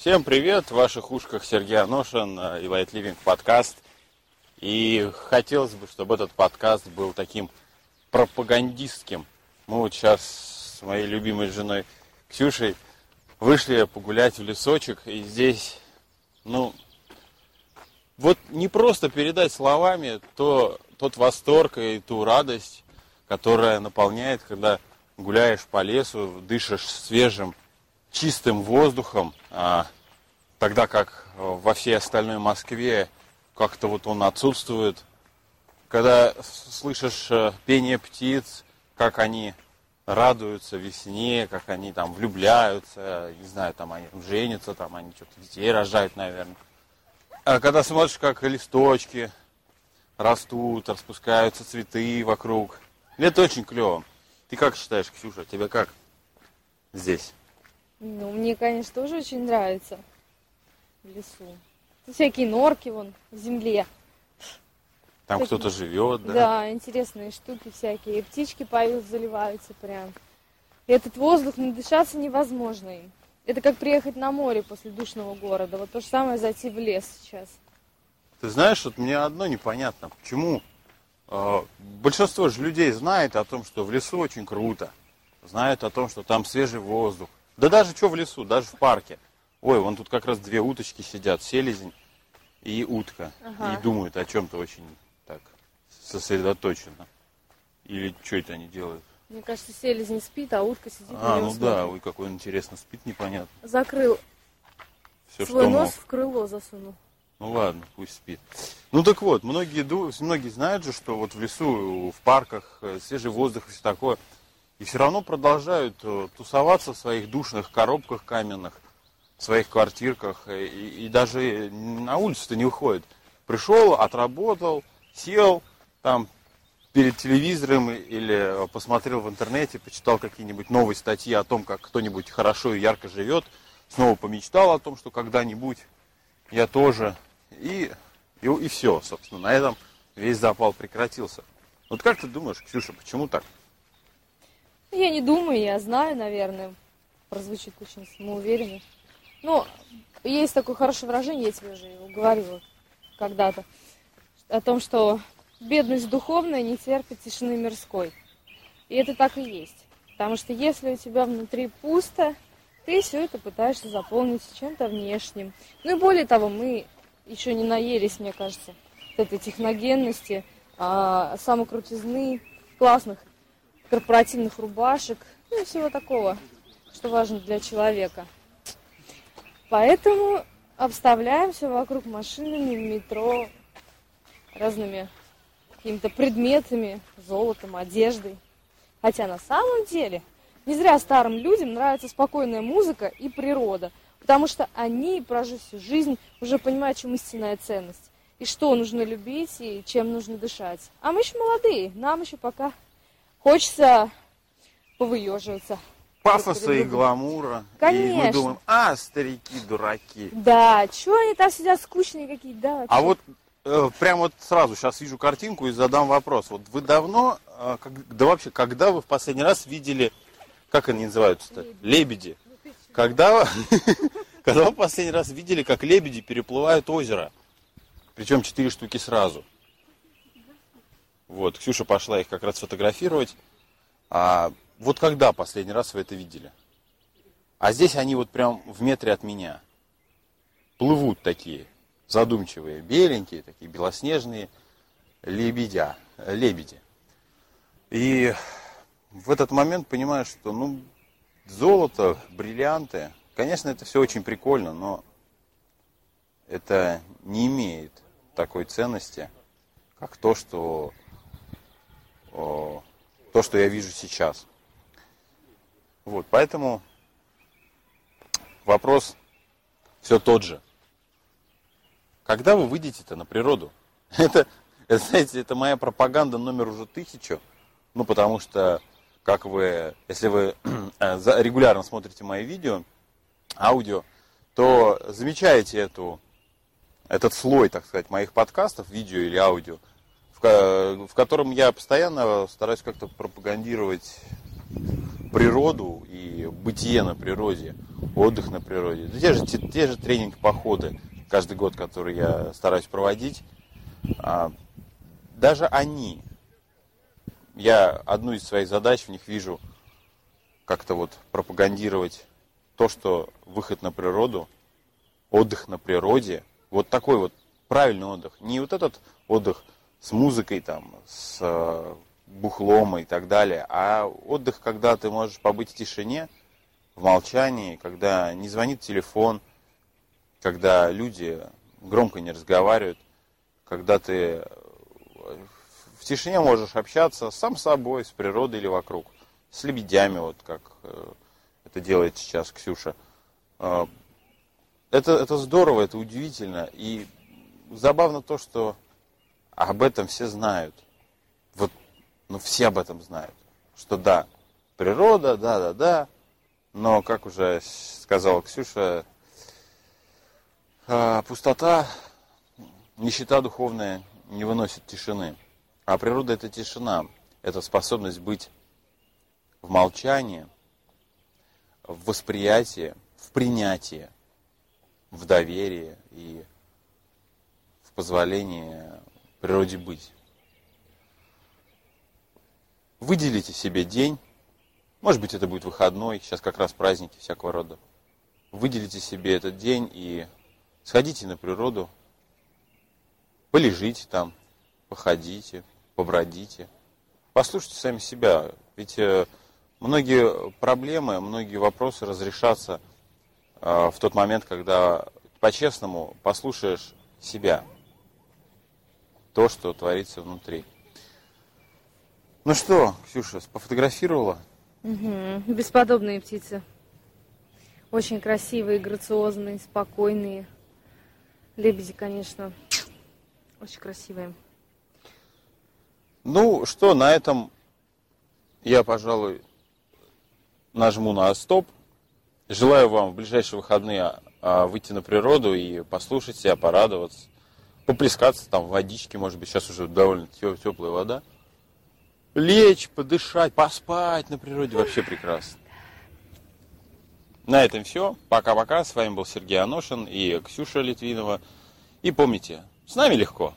Всем привет! В ваших ушках Сергей Аношин и Light Living подкаст. И хотелось бы, чтобы этот подкаст был таким пропагандистским. Мы вот сейчас с моей любимой женой Ксюшей вышли погулять в лесочек, и здесь, ну, вот не просто передать словами то, тот восторг и ту радость, которая наполняет, когда гуляешь по лесу, дышишь свежим, чистым воздухом, а, тогда как во всей остальной Москве как-то вот он отсутствует. Когда слышишь э, пение птиц, как они радуются весне, как они там влюбляются, не знаю, там они там женятся, там они что-то детей рожают, наверное. А когда смотришь, как листочки растут, распускаются цветы вокруг, это очень клево. Ты как считаешь, Ксюша, тебе как здесь? Ну, мне, конечно, тоже очень нравится в лесу. Всякие норки вон в земле. Там кто-то живет, да? Да, интересные штуки всякие. И птички поют, заливаются прям. И этот воздух, надышаться невозможно им. Это как приехать на море после душного города. Вот то же самое зайти в лес сейчас. Ты знаешь, вот мне одно непонятно. Почему э, большинство же людей знает о том, что в лесу очень круто. Знают о том, что там свежий воздух. Да даже что в лесу, даже в парке. Ой, вон тут как раз две уточки сидят, селезень и утка. Ага. И думают о чем-то очень так сосредоточенно. Или что это они делают? Мне кажется, селезень спит, а утка сидит. А, ну да, ой, какой он интересно спит, непонятно. Закрыл Все, свой что нос мог. в крыло засунул. Ну ладно, пусть спит. Ну так вот, многие, многие знают же, что вот в лесу, в парках э, свежий воздух и все такое. И все равно продолжают э, тусоваться в своих душных коробках каменных, в своих квартирках. И, и даже на улицу-то не выходит. Пришел, отработал, сел там перед телевизором или посмотрел в интернете, почитал какие-нибудь новые статьи о том, как кто-нибудь хорошо и ярко живет, снова помечтал о том, что когда-нибудь я тоже. И, и, и все, собственно, на этом весь запал прекратился. Вот как ты думаешь, Ксюша, почему так? Я не думаю, я знаю, наверное. Прозвучит очень самоуверенно. Ну, есть такое хорошее выражение, я тебе уже его говорила когда-то о том, что бедность духовная не терпит тишины мирской. И это так и есть. Потому что если у тебя внутри пусто, ты все это пытаешься заполнить чем-то внешним. Ну и более того, мы еще не наелись, мне кажется, этой техногенности, а, самокрутизны, классных корпоративных рубашек, ну и всего такого, что важно для человека. Поэтому обставляемся вокруг машинами, метро, разными какими-то предметами, золотом, одеждой. Хотя на самом деле не зря старым людям нравится спокойная музыка и природа, потому что они, прожив всю жизнь, уже понимают, чем истинная ценность. И что нужно любить, и чем нужно дышать. А мы еще молодые, нам еще пока хочется повыеживаться. Пафоса и гламура. Конечно. И мы думаем, а, старики, дураки. Да, что они там сидят скучные какие-то, да. А вот Э, прямо вот сразу сейчас вижу картинку и задам вопрос. Вот вы давно, э, да вообще, когда вы в последний раз видели, как они называются-то? Лебеди. Когда, когда вы в последний раз видели, как лебеди переплывают озеро? Причем четыре штуки сразу. Вот, Ксюша пошла их как раз фотографировать. А вот когда последний раз вы это видели? А здесь они вот прям в метре от меня. Плывут такие задумчивые, беленькие, такие белоснежные лебедя, лебеди. И в этот момент понимаешь, что ну, золото, бриллианты, конечно, это все очень прикольно, но это не имеет такой ценности, как то, что, то, что я вижу сейчас. Вот, поэтому вопрос все тот же. Когда вы выйдете-то на природу? Это, это, знаете, это моя пропаганда номер уже тысячу. Ну, потому что, как вы, если вы э, регулярно смотрите мои видео, аудио, то замечаете эту, этот слой, так сказать, моих подкастов, видео или аудио, в, котором я постоянно стараюсь как-то пропагандировать природу и бытие на природе, отдых на природе. Да те же, те, те же тренинг-походы каждый год, которые я стараюсь проводить, а, даже они, я одну из своих задач в них вижу как-то вот пропагандировать то, что выход на природу, отдых на природе, вот такой вот правильный отдых. Не вот этот отдых с музыкой, там, с э, бухлом и так далее, а отдых, когда ты можешь побыть в тишине, в молчании, когда не звонит телефон, когда люди громко не разговаривают, когда ты в тишине можешь общаться сам с собой, с природой или вокруг, с лебедями, вот как э, это делает сейчас Ксюша. Э, это, это здорово, это удивительно. И забавно то, что об этом все знают. Вот, ну, все об этом знают. Что да, природа, да, да, да. Но, как уже сказала Ксюша, э, пустота, нищета духовная не выносит тишины. А природа это тишина, это способность быть в молчании, в восприятии, в принятии, в доверии и в позволении природе быть. Выделите себе день, может быть это будет выходной, сейчас как раз праздники всякого рода. Выделите себе этот день и сходите на природу, полежите там, походите, побродите, послушайте сами себя. Ведь э, многие проблемы, многие вопросы разрешатся э, в тот момент, когда по-честному послушаешь себя, то, что творится внутри. Ну что, Ксюша, пофотографировала? Угу. Бесподобные птицы. Очень красивые, грациозные, спокойные. Лебеди, конечно, очень красивые. Ну что, на этом я, пожалуй, нажму на стоп. Желаю вам в ближайшие выходные а, выйти на природу и послушать себя, порадоваться, поплескаться там в водичке, может быть, сейчас уже довольно теплая вода. Лечь, подышать, поспать на природе вообще прекрасно. На этом все. Пока-пока. С вами был Сергей Аношин и Ксюша Литвинова. И помните, с нами легко.